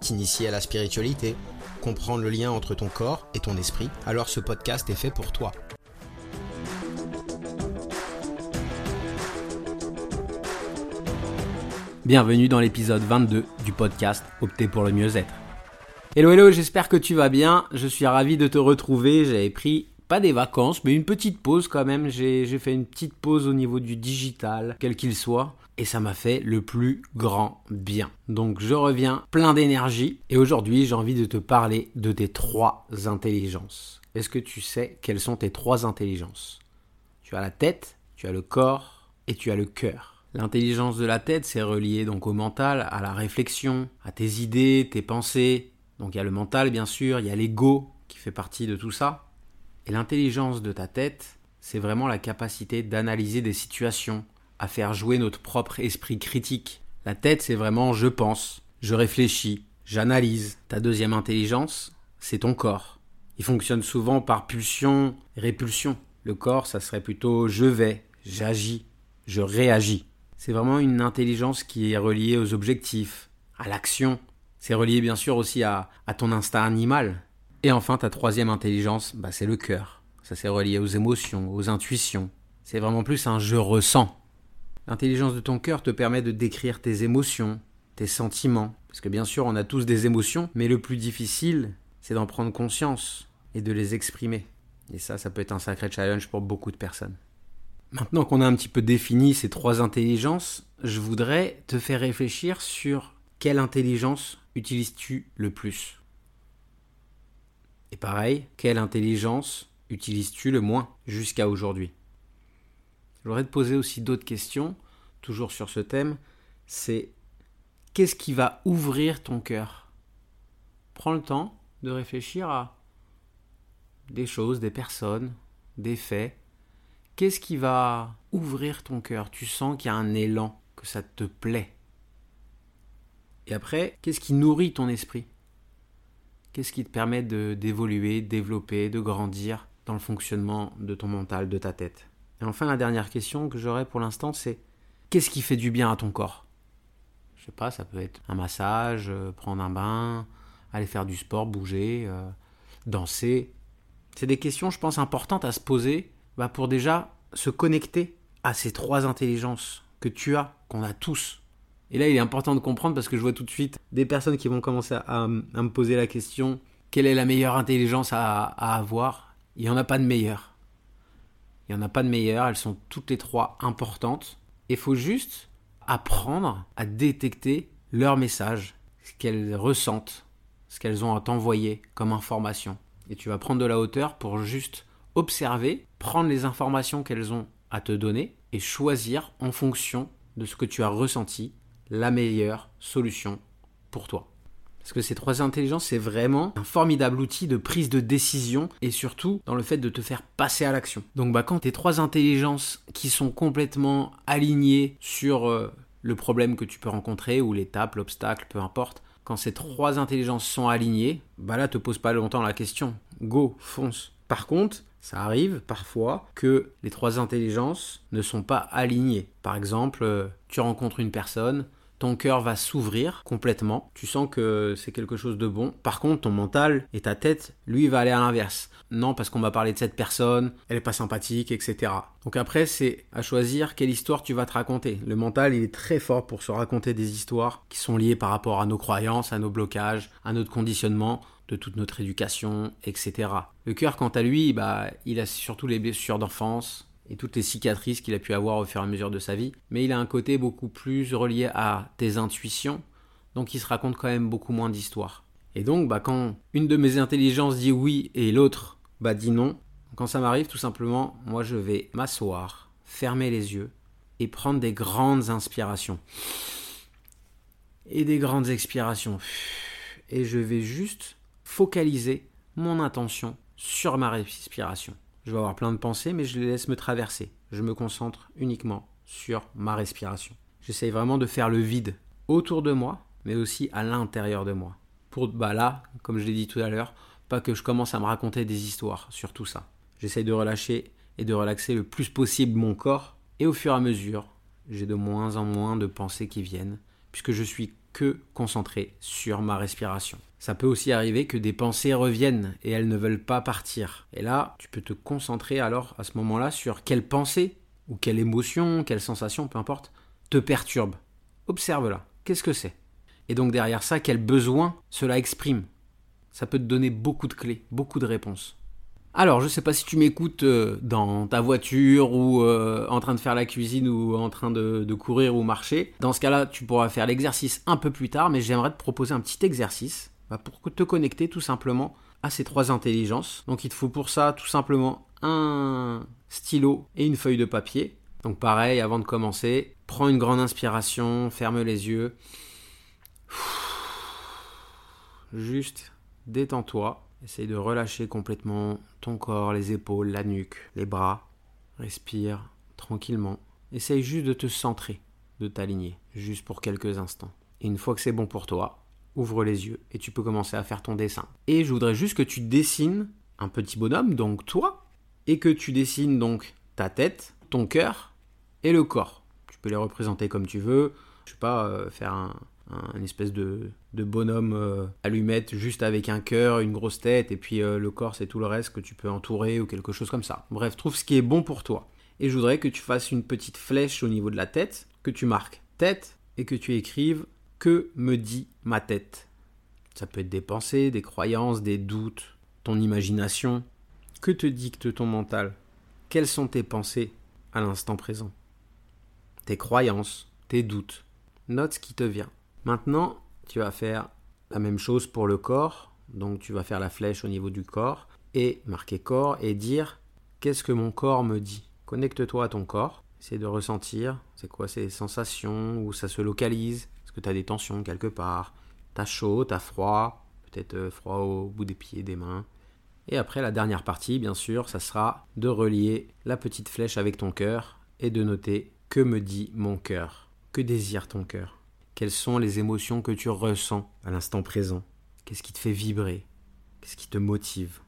t'initier à la spiritualité, comprendre le lien entre ton corps et ton esprit, alors ce podcast est fait pour toi. Bienvenue dans l'épisode 22 du podcast Opter pour le mieux-être. Hello hello, j'espère que tu vas bien. Je suis ravi de te retrouver. J'avais pris pas des vacances, mais une petite pause quand même. J'ai fait une petite pause au niveau du digital, quel qu'il soit. Et ça m'a fait le plus grand bien. Donc je reviens plein d'énergie. Et aujourd'hui, j'ai envie de te parler de tes trois intelligences. Est-ce que tu sais quelles sont tes trois intelligences? Tu as la tête, tu as le corps et tu as le cœur. L'intelligence de la tête, c'est relié donc au mental, à la réflexion, à tes idées, tes pensées. Donc il y a le mental bien sûr, il y a l'ego qui fait partie de tout ça. Et l'intelligence de ta tête, c'est vraiment la capacité d'analyser des situations, à faire jouer notre propre esprit critique. La tête, c'est vraiment je pense, je réfléchis, j'analyse. Ta deuxième intelligence, c'est ton corps. Il fonctionne souvent par pulsion répulsion. Le corps, ça serait plutôt je vais, j'agis, je réagis. C'est vraiment une intelligence qui est reliée aux objectifs, à l'action. C'est relié bien sûr aussi à, à ton instinct animal, et enfin, ta troisième intelligence, bah, c'est le cœur. Ça c'est relié aux émotions, aux intuitions. C'est vraiment plus un je ressens. L'intelligence de ton cœur te permet de décrire tes émotions, tes sentiments. Parce que bien sûr, on a tous des émotions, mais le plus difficile, c'est d'en prendre conscience et de les exprimer. Et ça, ça peut être un sacré challenge pour beaucoup de personnes. Maintenant qu'on a un petit peu défini ces trois intelligences, je voudrais te faire réfléchir sur quelle intelligence utilises-tu le plus et pareil, quelle intelligence utilises-tu le moins jusqu'à aujourd'hui? Je voudrais te poser aussi d'autres questions, toujours sur ce thème. C'est qu'est-ce qui va ouvrir ton cœur? Prends le temps de réfléchir à des choses, des personnes, des faits. Qu'est-ce qui va ouvrir ton cœur? Tu sens qu'il y a un élan, que ça te plaît. Et après, qu'est-ce qui nourrit ton esprit? Qu'est-ce qui te permet d'évoluer, de, développer, de grandir dans le fonctionnement de ton mental, de ta tête? Et enfin, la dernière question que j'aurais pour l'instant, c'est qu'est-ce qui fait du bien à ton corps? Je sais pas, ça peut être un massage, euh, prendre un bain, aller faire du sport, bouger, euh, danser. C'est des questions, je pense, importantes à se poser bah, pour déjà se connecter à ces trois intelligences que tu as, qu'on a tous. Et là, il est important de comprendre parce que je vois tout de suite des personnes qui vont commencer à, me poser la question quelle est la meilleure intelligence à, avoir? Il n'y en a pas de meilleure. Il n'y en a pas de meilleure, elles sont toutes les trois importantes. Il faut juste apprendre à détecter leur message, ce qu'elles ressentent, ce qu'elles ont à t'envoyer comme information. Et tu vas prendre de la hauteur pour juste observer, prendre les informations qu'elles ont à te donner et choisir en fonction de ce que tu as ressenti la meilleure solution pour toi. Parce que ces trois intelligences, c'est vraiment un formidable outil de prise de décision et surtout dans le fait de te faire passer à l'action. Donc bah, quand tes trois intelligences qui sont complètement alignées sur euh, le problème que tu peux rencontrer ou l'étape, l'obstacle, peu importe, quand ces trois intelligences sont alignées, bah là te pose pas longtemps la question. Go, fonce. Par contre, ça arrive parfois que les trois intelligences ne sont pas alignées. Par exemple, euh, tu rencontres une personne, ton cœur va s'ouvrir complètement. Tu sens que c'est quelque chose de bon. Par contre, ton mental et ta tête, lui, va aller à l'inverse. Non, parce qu'on va parler de cette personne, elle est pas sympathique, etc. Donc après, c'est à choisir quelle histoire tu vas te raconter. Le mental, il est très fort pour se raconter des histoires qui sont liées par rapport à nos croyances, à nos blocages, à notre conditionnement de toute notre éducation, etc. Le cœur, quant à lui, bah, il a surtout les blessures d'enfance, et toutes les cicatrices qu'il a pu avoir au fur et à mesure de sa vie. Mais il a un côté beaucoup plus relié à tes intuitions, donc il se raconte quand même beaucoup moins d'histoires. Et donc, bah, quand une de mes intelligences dit oui et l'autre bah, dit non, quand ça m'arrive, tout simplement, moi je vais m'asseoir, fermer les yeux et prendre des grandes inspirations. Et des grandes expirations. Et je vais juste focaliser mon intention sur ma respiration. Je vais avoir plein de pensées, mais je les laisse me traverser. Je me concentre uniquement sur ma respiration. J'essaye vraiment de faire le vide autour de moi, mais aussi à l'intérieur de moi. Pour bah là, comme je l'ai dit tout à l'heure, pas que je commence à me raconter des histoires sur tout ça. J'essaye de relâcher et de relaxer le plus possible mon corps, et au fur et à mesure, j'ai de moins en moins de pensées qui viennent, puisque je suis que concentré sur ma respiration. Ça peut aussi arriver que des pensées reviennent et elles ne veulent pas partir. Et là, tu peux te concentrer alors à ce moment-là sur quelle pensée ou quelle émotion, quelle sensation, peu importe, te perturbe. Observe-la. Qu'est-ce que c'est? Et donc derrière ça, quel besoin cela exprime? Ça peut te donner beaucoup de clés, beaucoup de réponses. Alors, je ne sais pas si tu m'écoutes euh, dans ta voiture ou euh, en train de faire la cuisine ou en train de, courir ou marcher. Dans ce cas-là, tu pourras faire l'exercice un peu plus tard, mais j'aimerais te proposer un petit exercice bah, pour te connecter tout simplement à ces trois intelligences. Donc, il te faut pour ça tout simplement un stylo et une feuille de papier. Donc, pareil, avant de commencer, prends une grande inspiration, ferme les yeux. Juste détends-toi Essaye de relâcher complètement ton corps, les épaules, la nuque, les bras. Respire tranquillement. Essaye juste de te centrer, de t'aligner, juste pour quelques instants. Et une fois que c'est bon pour toi, ouvre les yeux et tu peux commencer à faire ton dessin. Et je voudrais juste que tu dessines un petit bonhomme, donc toi, et que tu dessines donc ta tête, ton cœur et le corps. Tu peux les représenter comme tu veux. Je sais pas, euh, faire un, espèce de, bonhomme euh, allumette juste avec un cœur, une grosse tête, et puis euh, le corps c'est tout le reste que tu peux entourer ou quelque chose comme ça. Bref, trouve ce qui est bon pour toi. Et je voudrais que tu fasses une petite flèche au niveau de la tête, que tu marques tête, et que tu écrives que me dit ma tête? Ça peut être des pensées, des croyances, des doutes, ton imagination. Que te dicte ton mental? Quelles sont tes pensées à l'instant présent? Tes croyances, tes doutes. Note ce qui te vient. Maintenant, tu vas faire la même chose pour le corps. Donc tu vas faire la flèche au niveau du corps et marquer corps et dire qu'est-ce que mon corps me dit? Connecte-toi à ton corps, essaie de ressentir c'est quoi ces sensations, où ça se localise, que tu as des tensions quelque part, t'as chaud, t'as froid, peut-être euh, froid au bout des pieds, des mains. Et après la dernière partie, bien sûr, ça sera de relier la petite flèche avec ton cœur et de noter que me dit mon cœur, que désire ton cœur? Quelles sont les émotions que tu ressens à l'instant présent? Qu'est-ce qui te fait vibrer? Qu'est-ce qui te motive?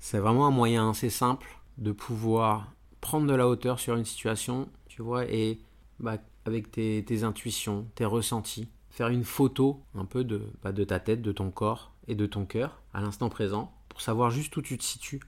C'est vraiment un moyen assez simple de pouvoir prendre de la hauteur sur une situation, tu vois, et bah, avec tes, intuitions, tes ressentis, faire une photo un peu de, bah, de ta tête, de ton corps et de ton cœur à l'instant présent pour savoir juste où tu te situes.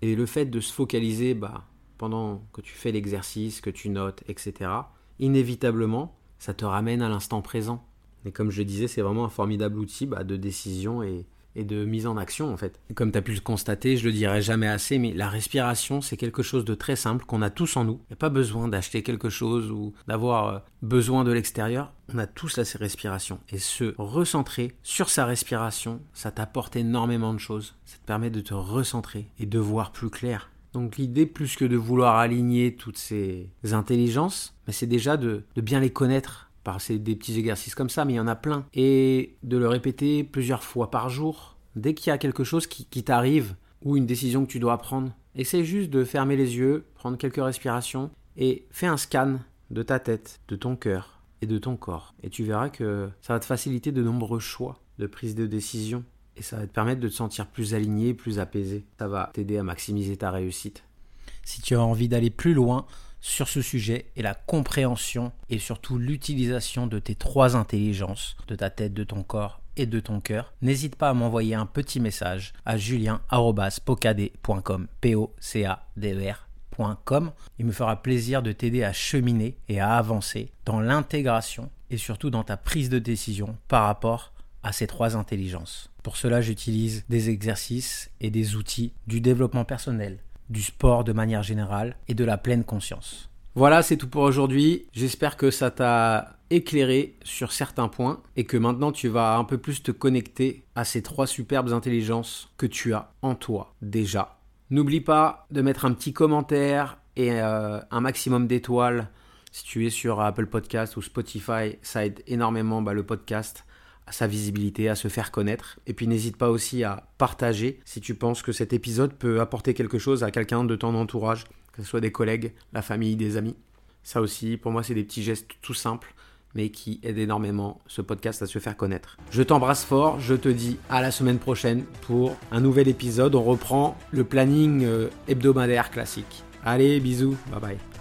Et le fait de se focaliser bah, pendant que tu fais l'exercice, que tu notes, etc., inévitablement, ça te ramène à l'instant présent. Et comme je disais, c'est vraiment un formidable outil bah, de décision et, de mise en action en fait. Comme tu as pu le constater, je le dirai jamais assez, mais la respiration c'est quelque chose de très simple qu'on a tous en nous. Il n'y a pas besoin d'acheter quelque chose ou d'avoir euh, besoin de l'extérieur. On a tous la respiration. Et se recentrer sur sa respiration, ça t'apporte énormément de choses. Ça te permet de te recentrer et de voir plus clair. Donc l'idée, plus que de vouloir aligner toutes ces intelligences, c'est déjà de, bien les connaître par des petits exercices comme ça, mais il y en a plein. Et de le répéter plusieurs fois par jour. Dès qu'il y a quelque chose qui, t'arrive ou une décision que tu dois prendre, essaie juste de fermer les yeux, prendre quelques respirations et fais un scan de ta tête, de ton cœur et de ton corps. Et tu verras que ça va te faciliter de nombreux choix de prise de décision et ça va te permettre de te sentir plus aligné, plus apaisé. Ça va t'aider à maximiser ta réussite. Si tu as envie d'aller plus loin sur ce sujet et la compréhension et surtout l'utilisation de tes trois intelligences, de ta tête, de ton corps et de ton cœur, n'hésite pas à m'envoyer un petit message à julien.pocadé.com e Il me fera plaisir de t'aider à cheminer et à avancer dans l'intégration et surtout dans ta prise de décision par rapport à ces trois intelligences. Pour cela, j'utilise des exercices et des outils du développement personnel, du sport de manière générale et de la pleine conscience. Voilà, c'est tout pour aujourd'hui. J'espère que ça t'a éclairé sur certains points et que maintenant tu vas un peu plus te connecter à ces trois superbes intelligences que tu as en toi déjà. N'oublie pas de mettre un petit commentaire et euh, un maximum d'étoiles si tu es sur Apple Podcast ou Spotify. Ça aide énormément bah, le podcast à sa visibilité, à se faire connaître. Et puis n'hésite pas aussi à partager si tu penses que cet épisode peut apporter quelque chose à quelqu'un de ton entourage, que ce soit des collègues, la famille, des amis. Ça aussi, pour moi, c'est des petits gestes tout simples mais qui aident énormément ce podcast à se faire connaître. Je t'embrasse fort, je te dis à la semaine prochaine pour un nouvel épisode. On reprend le planning euh, hebdomadaire classique. Allez, bisous, bye bye.